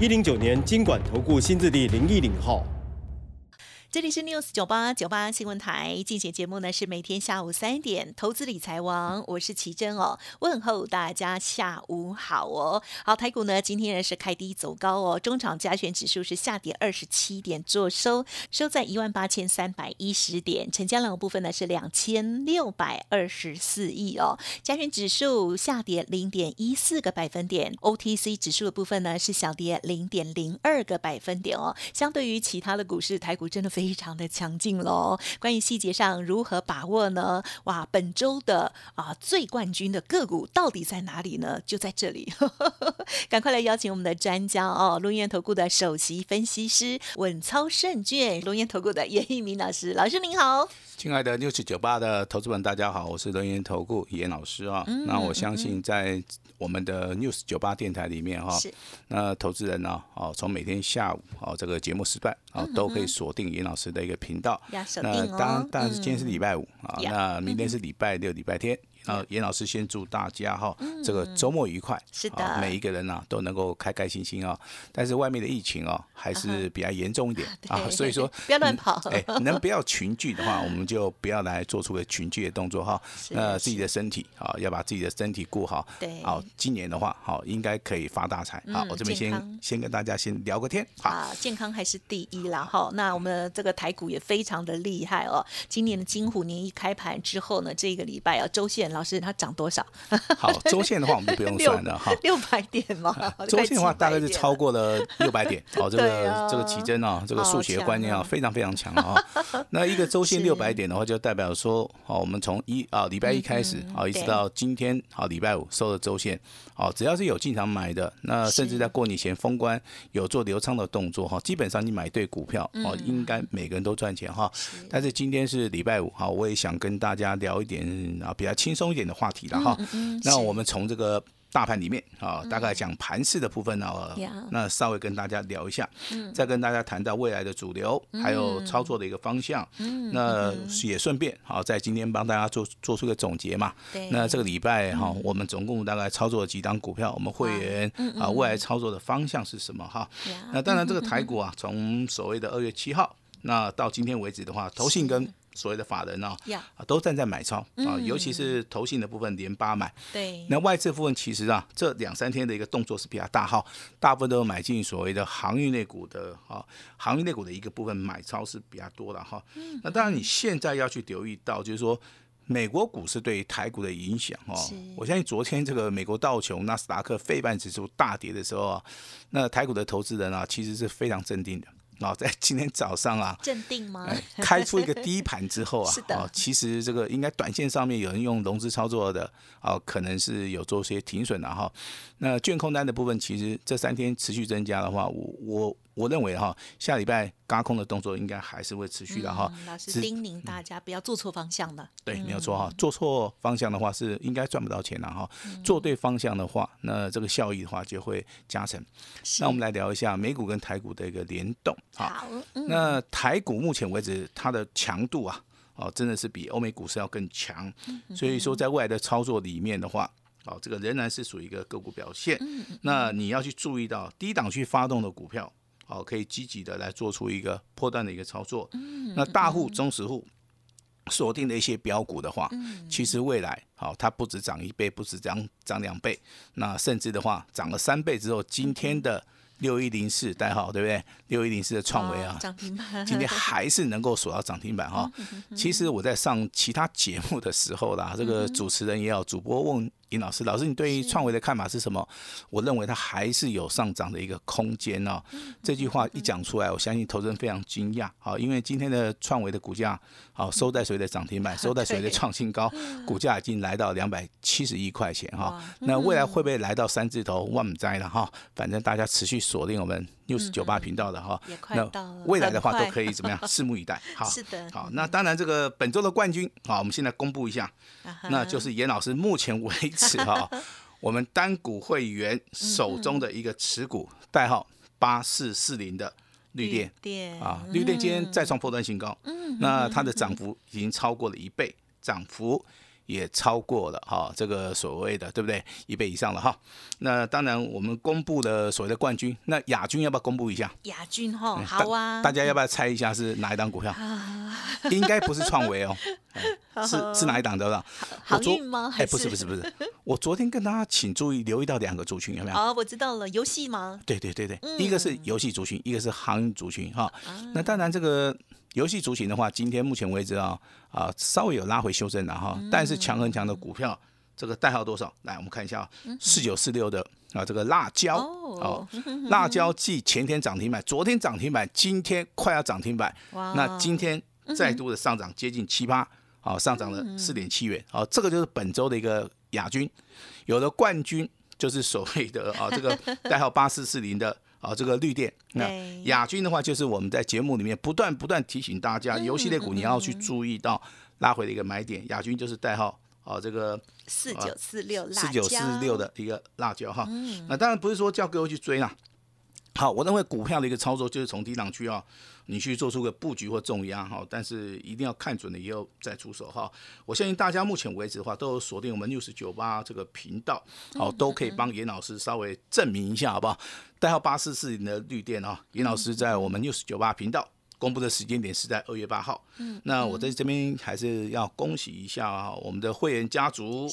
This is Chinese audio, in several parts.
一零九年经管投顾新字第零一零号。这里是 News 九八九八新闻台，进行节目呢是每天下午三点，投资理财王，我是奇珍哦，问候大家下午好哦。好，台股呢今天呢是开低走高哦，中场加权指数是下跌二十七点，做收收在一万八千三百一十点，成交量部分呢是两千六百二十四亿哦，加权指数下跌零点一四个百分点，OTC 指数的部分呢是小跌零点零二个百分点哦，相对于其他的股市，台股真的非。非常的强劲喽！关于细节上如何把握呢？哇，本周的啊最冠军的个股到底在哪里呢？就在这里，赶快来邀请我们的专家哦，龙岩投顾的首席分析师稳操胜券，龙岩投顾的严一鸣老师，老师您好。亲爱的六七九八的投资们，大家好，我是人研投顾严老师啊。那我相信在我们的 news 九八电台里面哈，那投资人呢，哦，从每天下午哦这个节目时段哦，都可以锁定严老师的一个频道。那当当然是今天是礼拜五啊，那明天是礼拜六、礼拜天。啊，严老师先祝大家哈，这个周末愉快。是的，每一个人呢都能够开开心心啊。但是外面的疫情啊，还是比较严重一点 啊，所以说不要乱跑。哎，能不要群聚的话，我们就不要来做出个群聚的动作哈。那自己的身体啊，要把自己的身体顾好。对。好，今年的话，好应该可以发大财。好，我这边先先跟大家先聊个天。啊，健康还是第一啦。哈，那我们这个台股也非常的厉害哦。今年的金虎年一开盘之后呢，这个礼拜啊，周线。老师，它涨多少？好，周线的话我们就不用算了 哈，六百点嘛。周线的话大概是超过了六百点。哦，这个这个奇珍啊，这个数学观念啊非常非常强啊。那一个周线六百点的话，就代表说，哦，我们从一啊礼拜一开始啊，一直到今天好礼拜五收的周线，好，只要是有进场买的，那甚至在过年前封关有做流畅的动作哈，基本上你买对股票哦，应该每个人都赚钱哈。但是今天是礼拜五哈，我也想跟大家聊一点啊比较轻松。一点的话题了哈，那我们从这个大盘里面啊，大概讲盘势的部分呢，那稍微跟大家聊一下，再跟大家谈到未来的主流，还有操作的一个方向，那也顺便好在今天帮大家做做出个总结嘛。那这个礼拜哈，我们总共大概操作了几档股票，我们会员啊未来操作的方向是什么哈？那当然这个台股啊，从所谓的二月七号，那到今天为止的话，投信跟所谓的法人呢，啊，都站在买超啊，尤其是投信的部分连八买。对，那外资部分其实啊，这两三天的一个动作是比较大哈，大部分都买进所谓的航运类股的啊，航运类股的一个部分买超是比较多的哈。那当然你现在要去留意到，就是说美国股市对台股的影响哦。我相信昨天这个美国道琼、纳斯达克、费半指数大跌的时候啊，那台股的投资人啊，其实是非常镇定的。哦，在今天早上啊，镇定吗？开出一个低盘之后啊，是的。其实这个应该短线上面有人用融资操作的，哦，可能是有做些停损的哈。那券空单的部分，其实这三天持续增加的话，我我。我认为哈，下礼拜嘎空的动作应该还是会持续的哈。老师叮咛大家不要做错方向了。对，没有错哈。做错方向的话是应该赚不到钱了哈。做对方向的话，那这个效益的话就会加成。那我们来聊一下美股跟台股的一个联动。好。那台股目前为止它的强度啊，哦，真的是比欧美股市要更强。所以说，在未来的操作里面的话，哦，这个仍然是属于一个个股表现。那你要去注意到低档去发动的股票。好，可以积极的来做出一个破断的一个操作。嗯，那大户、中实户锁定的一些标股的话，其实未来好，它不止涨一倍，不止涨涨两倍，那甚至的话涨了三倍之后，今天的六一零四代号对不对？六一零四的创维啊，涨停板，今天还是能够锁到涨停板哈。其实我在上其他节目的时候啦，这个主持人也好，主播问。尹老师，老师你对于创维的看法是什么？我认为它还是有上涨的一个空间哦。这句话一讲出来，我相信投资人非常惊讶，好，因为今天的创维的股价，好收在谁的涨停板，收在谁的创新高，股价已经来到两百七十一块钱哈。那未来会不会来到三字头？万灾了哈。反正大家持续锁定我们六十九八频道的哈。那未来的话都可以怎么样？拭目以待。好，是的。好，那当然这个本周的冠军，啊，我们现在公布一下，那就是严老师目前为止 哈，我们单股会员手中的一个持股代号八四四零的绿电啊，绿电今天再创破断新高，那它的涨幅已经超过了一倍，涨幅。也超过了哈，这个所谓的对不对？一倍以上了哈。那当然，我们公布的所谓的冠军，那亚军要不要公布一下？亚军哈，好啊。大家要不要猜一下是哪一档股票？应该不是创维哦，是是哪一档的？好运吗？哎，不是不是不是。我昨天跟大家请注意留意到两个族群有没有？哦，我知道了，游戏吗？对对对对，一个是游戏族群，一个是航运族群哈。那当然这个。游戏族群的话，今天目前为止啊啊稍微有拉回修正了哈，但是强很强的股票，这个代号多少？来，我们看一下啊，四九四六的啊这个辣椒哦，辣椒继前天涨停板，昨天涨停板，今天快要涨停板，那今天再度的上涨接近七八，好上涨了四点七元，好这个就是本周的一个亚军，有的冠军就是所谓的啊这个 代号八四四零的。啊，这个绿电，那亚军的话，就是我们在节目里面不断不断提醒大家，游戏类股你要去注意到拉回的一个买点。亚军就是代号，啊，这个四九四六四九四六的一个辣椒哈。那当然不是说叫各位去追啦。好，我认为股票的一个操作就是从低档区啊。你去做出个布局或重压哈，但是一定要看准了以后再出手哈。我相信大家目前为止的话，都有锁定我们六十九八这个频道，好，都可以帮严老师稍微证明一下好不好？代号八四四零的绿电啊，严老师在我们六十九八频道。公布的时间点是在二月八号。嗯，那我在这边还是要恭喜一下我们的会员家族，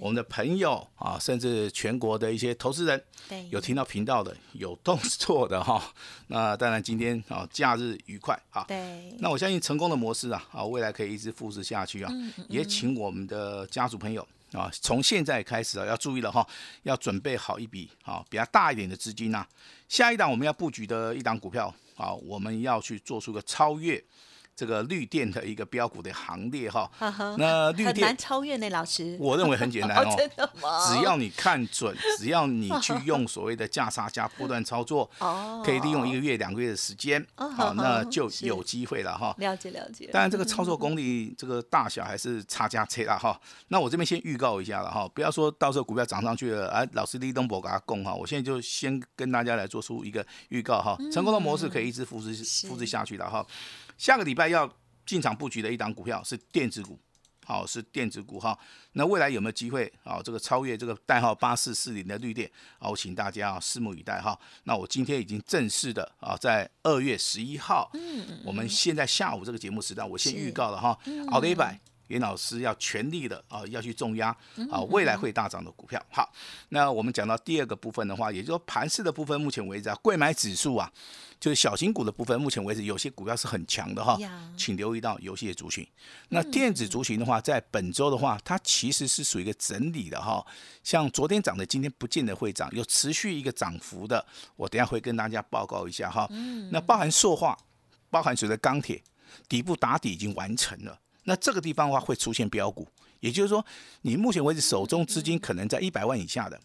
我们的朋友啊，甚至全国的一些投资人，对，有听到频道的，有动作的哈。那当然今天啊，假日愉快哈。对。那我相信成功的模式啊，啊，未来可以一直复制下去啊。嗯嗯。也请我们的家族朋友啊，从现在开始啊，要注意了哈，要准备好一笔啊比较大一点的资金呐。下一档我们要布局的一档股票。啊，我们要去做出个超越。这个绿电的一个标股的行列哈，那绿电很难超越呢，老师。我认为很简单哦，真的吗？只要你看准，只要你去用所谓的价差加波段操作，哦，可以利用一个月、两个月的时间，好，那就有机会了哈。了解了解。当然，这个操作功力，这个大小还是差价差啦哈。那我这边先预告一下了哈，不要说到时候股票涨上去了，哎，老师立东博给他供哈。我现在就先跟大家来做出一个预告哈，成功的模式可以一直复制复制下去的哈。下个礼拜要进场布局的一档股票是电子股，好是电子股哈。那未来有没有机会啊？这个超越这个代号八四四零的绿电，好，请大家啊拭目以待哈。那我今天已经正式的啊，在二月十一号，嗯，我们现在下午这个节目时段，我先预告了哈，好的一百。严老师要全力的啊，要去重压啊，未来会大涨的股票。好，那我们讲到第二个部分的话，也就是说盘势的部分，目前为止啊，贵买指数啊，就是小型股的部分，目前为止有些股票是很强的哈，请留意到游戏的族群。那电子族群的话，在本周的话，它其实是属于一个整理的哈，像昨天涨的，今天不见得会涨，有持续一个涨幅的，我等下会跟大家报告一下哈。那包含塑化，包含所谓的钢铁，底部打底已经完成了。那这个地方的话会出现标股，也就是说，你目前为止手中资金可能在一百万以下的，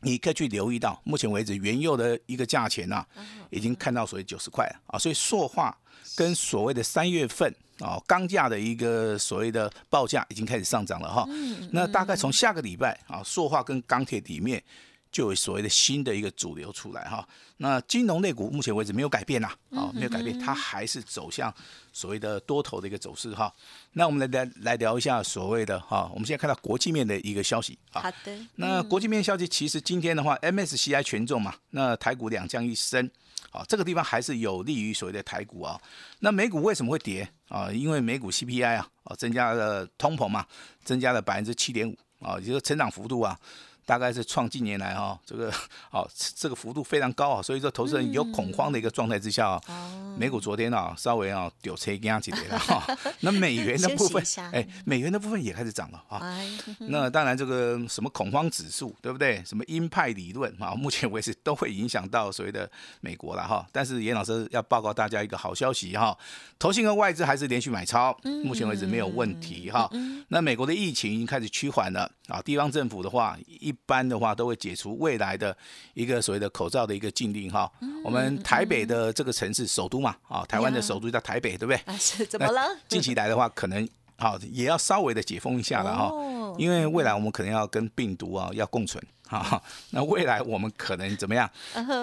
你可以去留意到，目前为止原油的一个价钱呐，已经看到所谓九十块啊，所以塑化跟所谓的三月份啊钢价的一个所谓的报价已经开始上涨了哈，那大概从下个礼拜啊，塑化跟钢铁里面。就有所谓的新的一个主流出来哈，那金融类股目前为止没有改变呐，啊没有改变，它还是走向所谓的多头的一个走势哈。那我们来来来聊一下所谓的哈，我们现在看到国际面的一个消息啊。好的。那国际面消息其实今天的话，MSCI 权重嘛，那台股两降一升，啊这个地方还是有利于所谓的台股啊。那美股为什么会跌啊？因为美股 CPI 啊，啊增加了通膨嘛，增加了百分之七点五啊，也就是成长幅度啊。大概是创近年来哈这个 好这个幅度非常高啊，所以说投资人有恐慌的一个状态之下啊，美股昨天啊稍微啊丢车压起来了哈，那美元的 部分哎，美元的部分也开始涨了啊，那当然这个什么恐慌指数对不对？什么鹰派理论啊，目前为止都会影响到所谓的美国了哈，但是严老师要报告大家一个好消息哈，投信和外资还是连续买超，目前为止没有问题哈。那美国的疫情已经开始趋缓了啊，地方政府的话，一般的话都会解除未来的一个所谓的口罩的一个禁令哈。我们台北的这个城市首都嘛啊，台湾的首都叫台北，对不对？啊，是怎么了？近期来的话，可能好也要稍微的解封一下了哈，因为未来我们可能要跟病毒啊要共存哈。那未来我们可能怎么样？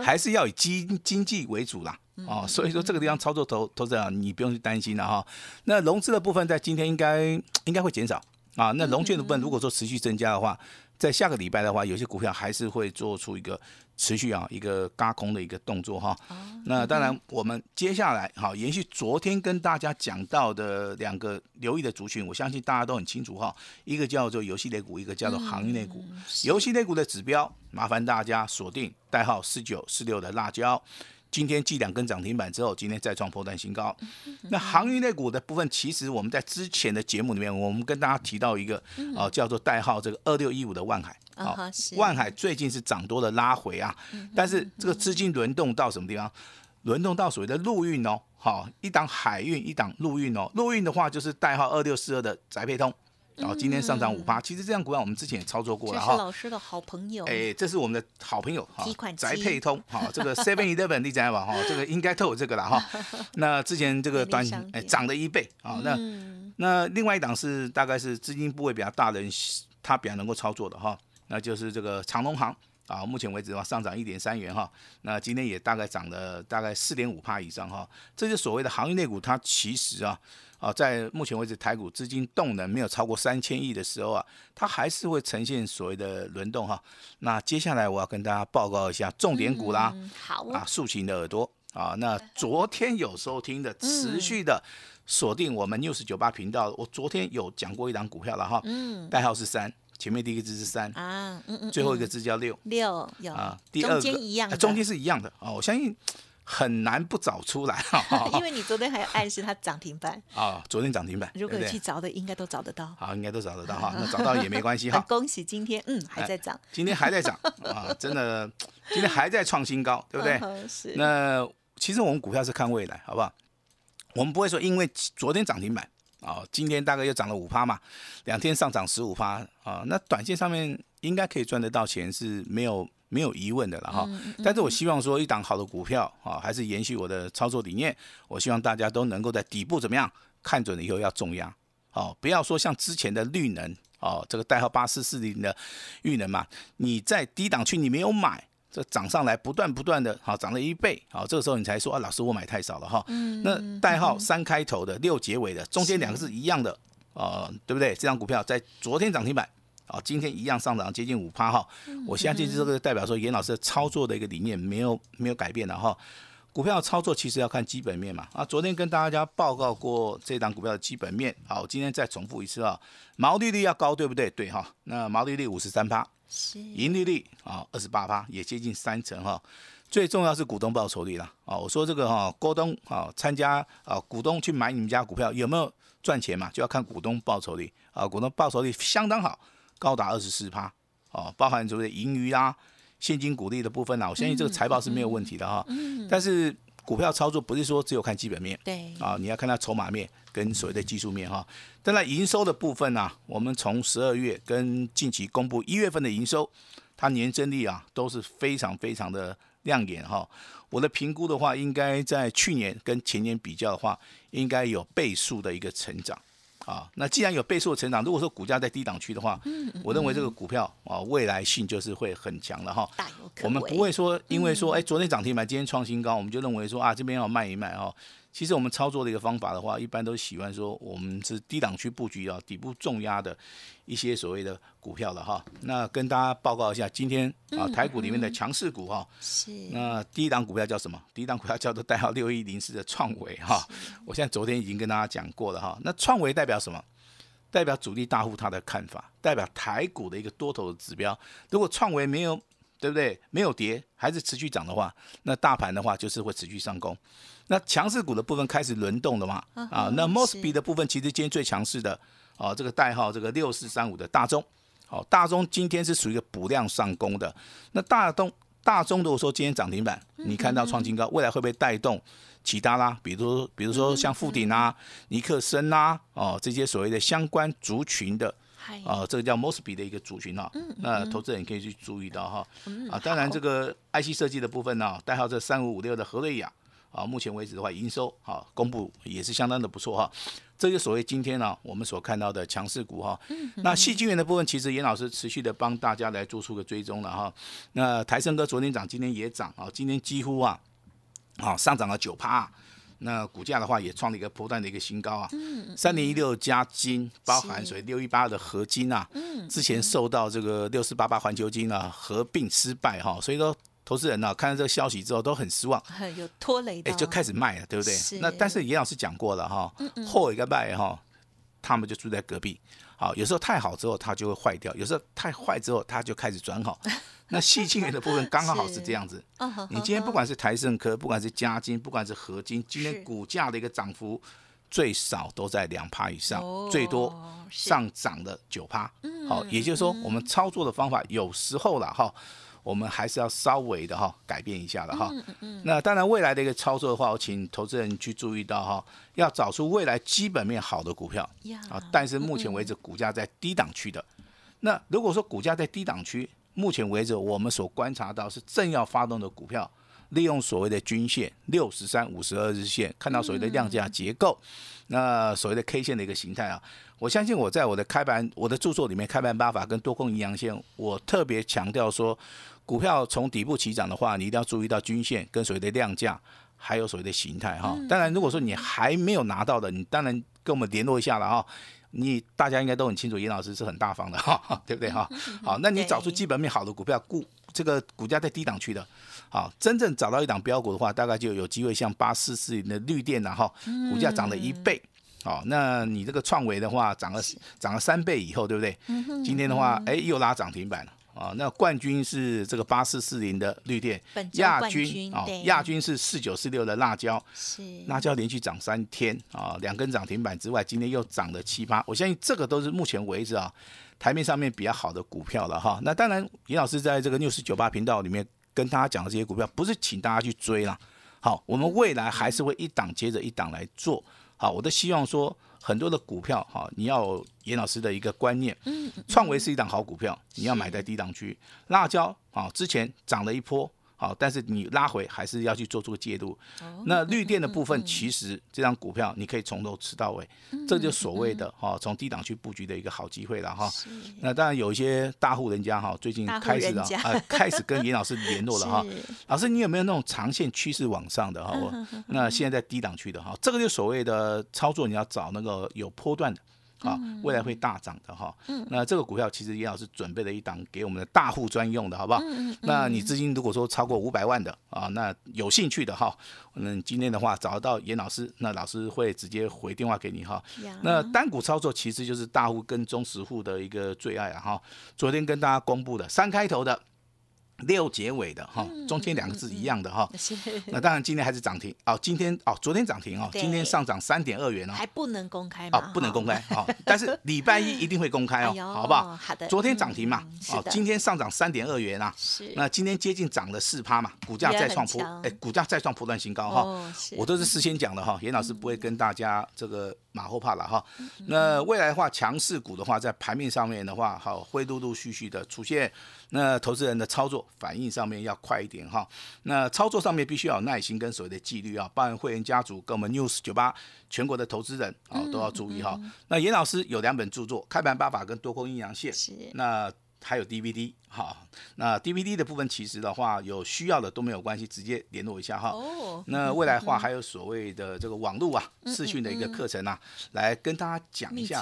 还是要以经经济为主啦。哦，所以说这个地方操作投投资者，你不用去担心了哈。那融资的部分在今天应该应该会减少啊。那融券的部分如果说持续增加的话，在下个礼拜的话，有些股票还是会做出一个持续啊一个嘎空的一个动作哈。那当然，我们接下来好延续昨天跟大家讲到的两个留意的族群，我相信大家都很清楚哈。一个叫做游戏类股，一个叫做行业类股。游戏类股的指标，麻烦大家锁定代号四九四六的辣椒。今天继两根涨停板之后，今天再创破断新高。那航运类股的部分，其实我们在之前的节目里面，我们跟大家提到一个啊，叫做代号这个二六一五的万海。啊，万海最近是涨多了拉回啊，但是这个资金轮动到什么地方？轮动到所谓的陆运哦，好，一档海运，一档陆运哦。陆运的话就是代号二六四二的宅配通。然后今天上涨五八，其实这样股票我们之前也操作过了哈。是老师的好朋友。哎，这是我们的好朋友哈。宅配通哈，这个 Seven Eleven 你知道吧哈？这个应该都有这个了哈。那之前这个短哎涨了一倍啊。那那另外一档是大概是资金部位比较大的人，他比较能够操作的哈。那就是这个长隆行啊，目前为止的话上涨一点三元哈。那今天也大概涨了大概四点五帕以上哈。这就所谓的行业内股，它其实啊。啊，在目前为止，台股资金动能没有超过三千亿的时候啊，它还是会呈现所谓的轮动哈。那接下来我要跟大家报告一下重点股啦。好啊，竖琴的耳朵啊，那昨天有收听的，持续的锁定我们 news 九八频道。我昨天有讲过一档股票了哈，嗯，代号是三，前面第一个字是三啊，嗯嗯，最后一个字叫六六有啊，第二个中间一样，中间是一样的啊，我相信。很难不找出来哈，因为你昨天还有暗示它涨停板啊，昨天涨停板，如果去找的应该都找得到，好，应该都找得到哈，那找到也没关系哈。恭喜今天，嗯，还在涨，今天还在涨 啊，真的，今天还在创新高，对不对？是。那其实我们股票是看未来，好不好？我们不会说因为昨天涨停板啊，今天大概又涨了五趴嘛，两天上涨十五趴啊，那短线上面应该可以赚得到钱是没有。没有疑问的了哈，但是我希望说一档好的股票啊，还是延续我的操作理念。我希望大家都能够在底部怎么样看准了以后要重压，哦，不要说像之前的绿能哦，这个代号八四四零的绿能嘛，你在低档区你没有买，这涨上来不断不断的，好涨了一倍，好这个时候你才说啊，老师我买太少了哈。那代号三开头的六结尾的中间两个是一样的，呃，对不对？这张股票在昨天涨停板。啊，今天一样上涨接近五趴哈，我相信这个代表说严老师操作的一个理念没有没有改变的哈。股票操作其实要看基本面嘛。啊，昨天跟大家报告过这档股票的基本面，好，今天再重复一次啊，毛利率要高，对不对？对哈，那毛利率五十三趴，是盈利率啊二十八趴，也接近三成哈。最重要是股东报酬率了啊，我说这个哈，股东啊参加啊，股东去买你们家股票有没有赚钱嘛？就要看股东报酬率啊，股东报酬率相当好。高达二十四趴，哦，包含所谓的盈余啊、现金股利的部分啊，我相信这个财报是没有问题的哈。嗯。但是股票操作不是说只有看基本面，对。啊，你要看它筹码面跟所谓的技术面哈。当然，营收的部分呢，我们从十二月跟近期公布一月份的营收，它年增率啊都是非常非常的亮眼哈。我的评估的话，应该在去年跟前年比较的话，应该有倍数的一个成长。啊，那既然有倍数的成长，如果说股价在低档区的话，我认为这个股票啊未来性就是会很强了哈。我们不会说因为说哎昨天涨停板，今天创新高，我们就认为说啊这边要卖一卖哈。其实我们操作的一个方法的话，一般都喜欢说我们是低档区布局啊，底部重压的一些所谓的股票了哈。那跟大家报告一下，今天啊台股里面的强势股哈，是那第一档股票叫什么？第一档股票叫做代号六一零四的创维哈。我现在昨天已经跟大家讲过了哈。那创维代表什么？代表主力大户他的看法，代表台股的一个多头的指标。如果创维没有，对不对？没有跌，还是持续涨的话，那大盘的话就是会持续上攻。那强势股的部分开始轮动了嘛？啊，那 Mosby 的部分其实今天最强势的，哦，这个代号这个六四三五的大中，好，大中今天是属于一个补量上攻的。那大东大中如果说今天涨停板，你看到创新高，未来会不会带动其他啦？比如比如说像富鼎啊、尼克森啊，哦，这些所谓的相关族群的。啊，这个叫 Mosby 的一个族群啊，那投资人可以去注意到哈。啊，当然这个 IC 设计的部分呢，代号这三五五六的何瑞雅啊，目前为止的话，营收啊公布也是相当的不错哈。这就所谓今天呢，我们所看到的强势股哈。那细晶圆的部分，其实严老师持续的帮大家来做出个追踪了哈。那台盛哥昨天涨，今天也涨啊，今天几乎啊，啊上涨了九趴。那股价的话也创了一个波段的一个新高啊，三零一六加金包含所以六一八的合金啊，之前受到这个六四八八环球金啊合并失败哈，所以说投资人呢看到这个消息之后都很失望，有拖累，哎就开始卖了，对不对？那但是严老师讲过了哈，后一个卖哈，他们就住在隔壁，好，有时候太好之后它就会坏掉，有时候太坏之后它就开始转好。那细晶圆的部分刚刚好是这样子。你今天不管是台盛科，不管是嘉金，不管是合金，今天股价的一个涨幅最少都在两趴以上，最多上涨了九趴。好，也就是说我们操作的方法有时候了哈，我们还是要稍微的哈改变一下的哈。嗯嗯那当然未来的一个操作的话，我请投资人去注意到哈，要找出未来基本面好的股票啊。但是目前为止股价在低档区的，那如果说股价在低档区。目前为止，我们所观察到是正要发动的股票，利用所谓的均线六十三、五十二日线，看到所谓的量价结构，那所谓的 K 线的一个形态啊，我相信我在我的开盘、我的著作里面，开盘八法跟多空阴阳线，我特别强调说，股票从底部起涨的话，你一定要注意到均线跟所谓的量价，还有所谓的形态哈。当然，如果说你还没有拿到的，你当然跟我们联络一下了哈。你大家应该都很清楚，严老师是很大方的哈，对不对哈？好，那你找出基本面好的股票，股这个股价在低档区的，好，真正找到一档标股的话，大概就有机会像八四四零的绿电呐哈，股价涨了一倍，好，那你这个创维的话涨了涨了三倍以后，对不对？今天的话，哎，又拉涨停板了。啊，那冠军是这个八四四零的绿电，亚军啊，亚军是四九四六的辣椒，是辣椒连续涨三天啊，两根涨停板之外，今天又涨了七八，我相信这个都是目前为止啊台面上面比较好的股票了哈。那当然，严老师在这个六四九八频道里面跟大家讲的这些股票，不是请大家去追啦，好，我们未来还是会一档接着一档来做，好，我都希望说。很多的股票哈，你要严老师的一个观念，嗯，创维是一档好股票，你要买在低档区。辣椒啊，之前涨了一波。好，但是你拉回还是要去做出个介入。那绿电的部分，其实这张股票你可以从头吃到尾，这就所谓的哈，从低档去布局的一个好机会了哈。那当然有一些大户人家哈，最近开始了啊，开始跟严老师联络了哈。老师，你有没有那种长线趋势往上的哈？那现在在低档区的哈，这个就所谓的操作，你要找那个有波段的。啊，未来会大涨的哈。嗯，那这个股票其实严老师准备了一档给我们的大户专用的，好不好？那你资金如果说超过五百万的啊，那有兴趣的哈，嗯，今天的话找到严老师，那老师会直接回电话给你哈。那单股操作其实就是大户跟中实户的一个最爱啊哈。昨天跟大家公布的三开头的。六结尾的哈，中间两个字一样的哈。那当然今天还是涨停哦，今天哦，昨天涨停哦，今天上涨三点二元哦。还不能公开吗？哦，不能公开哦，但是礼拜一一定会公开哦，好不好？好的。昨天涨停嘛，哦，今天上涨三点二元啊。是。那今天接近涨了四趴嘛，股价再创破，哎，股价再创破断新高哈。我都是事先讲的哈，严老师不会跟大家这个马后炮了哈。那未来的话，强势股的话，在盘面上面的话，好会陆陆续续的出现。那投资人的操作反应上面要快一点哈，那操作上面必须要有耐心跟所谓的纪律啊，包含会员家族跟我们 News 九八全国的投资人啊都要注意哈。那严老师有两本著作，《开盘八法》跟《多空阴阳线》，是那。还有 DVD 哈，那 DVD 的部分其实的话有需要的都没有关系，直接联络一下哈。哦。那未来的话还有所谓的这个网络啊视讯的一个课程啊，来跟大家讲一下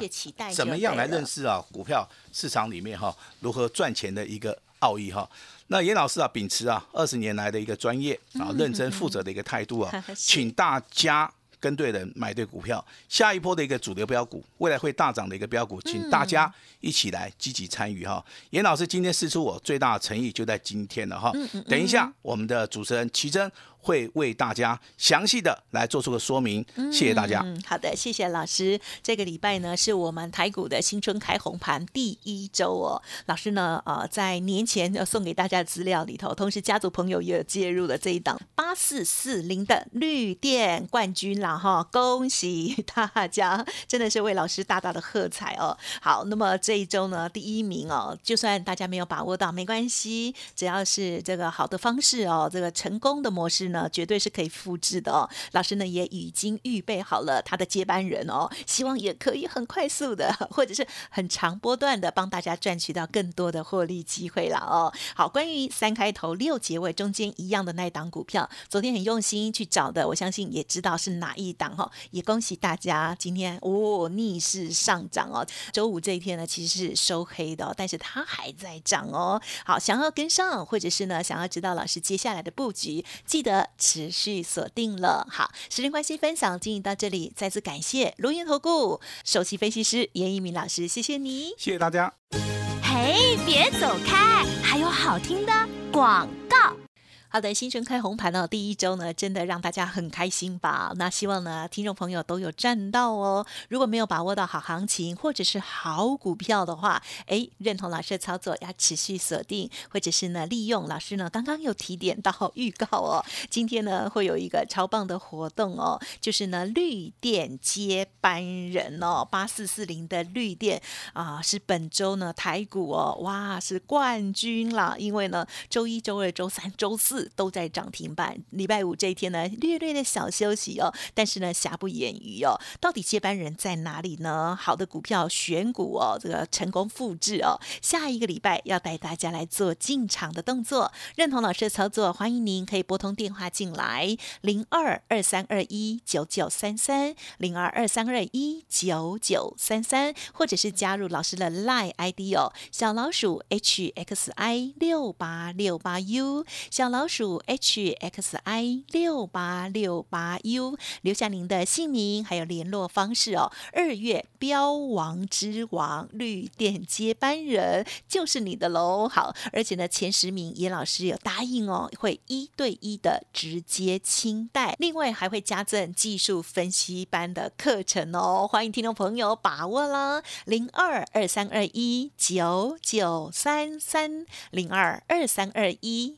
怎么样来认识啊股票市场里面哈如何赚钱的一个奥义哈。那严老师啊秉持啊二十年来的一个专业啊认真负责的一个态度啊，请大家。跟对人，买对股票，下一波的一个主流标股，未来会大涨的一个标股，请大家一起来积极参与哈。严老师今天试出我最大的诚意，就在今天了哈。等一下，我们的主持人奇珍。会为大家详细的来做出个说明，谢谢大家。嗯，好的，谢谢老师。这个礼拜呢，是我们台股的新春开红盘第一周哦。老师呢，呃，在年前要送给大家的资料里头，同时家族朋友也有介入了这一档八四四零的绿电冠军了哈，恭喜大家，真的是为老师大大的喝彩哦。好，那么这一周呢，第一名哦，就算大家没有把握到，没关系，只要是这个好的方式哦，这个成功的模式。呢，绝对是可以复制的哦。老师呢也已经预备好了他的接班人哦，希望也可以很快速的，或者是很长波段的，帮大家赚取到更多的获利机会了哦。好，关于三开头六结尾中间一样的那一档股票，昨天很用心去找的，我相信也知道是哪一档哈。也恭喜大家今天哦逆势上涨哦。周五这一天呢其实是收黑的，但是它还在涨哦。好，想要跟上，或者是呢想要知道老师接下来的布局，记得。持续锁定了，好，时间关系，分享进行到这里，再次感谢龙岩投顾首席分析师严一鸣老师，谢谢你，谢谢大家。嘿，别走开，还有好听的广告。好的，新春开红盘哦，第一周呢，真的让大家很开心吧？那希望呢，听众朋友都有赚到哦。如果没有把握到好行情或者是好股票的话，哎，认同老师的操作，要持续锁定，或者是呢，利用老师呢刚刚有提点到预告哦，今天呢会有一个超棒的活动哦，就是呢绿电接班人哦，八四四零的绿电啊，是本周呢台股哦，哇，是冠军啦！因为呢，周一周二周三周四。都在涨停板，礼拜五这一天呢，略略的小休息哦，但是呢，瑕不掩瑜哦，到底接班人在哪里呢？好的股票选股哦，这个成功复制哦，下一个礼拜要带大家来做进场的动作，认同老师的操作，欢迎您可以拨通电话进来，零二二三二一九九三三，零二二三二一九九三三，或者是加入老师的 Line ID 哦，小老鼠 H X I 六八六八 U，小老鼠。数 H X I 六八六八 U，留下您的姓名还有联络方式哦。二月标王之王绿电接班人就是你的喽。好，而且呢，前十名严老师有答应哦，会一对一的直接清代，另外还会加赠技术分析班的课程哦。欢迎听众朋友把握啦，零二二三二一九九三三零二二三二一。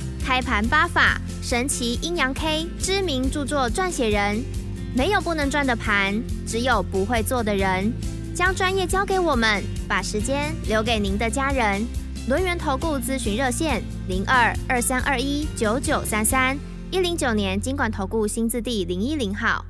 开盘八法，神奇阴阳 K，知名著作撰写人，没有不能赚的盘，只有不会做的人。将专业交给我们，把时间留给您的家人。轮源投顾咨询热线：零二二三二一九九三三一零九年经管投顾新字第零一零号。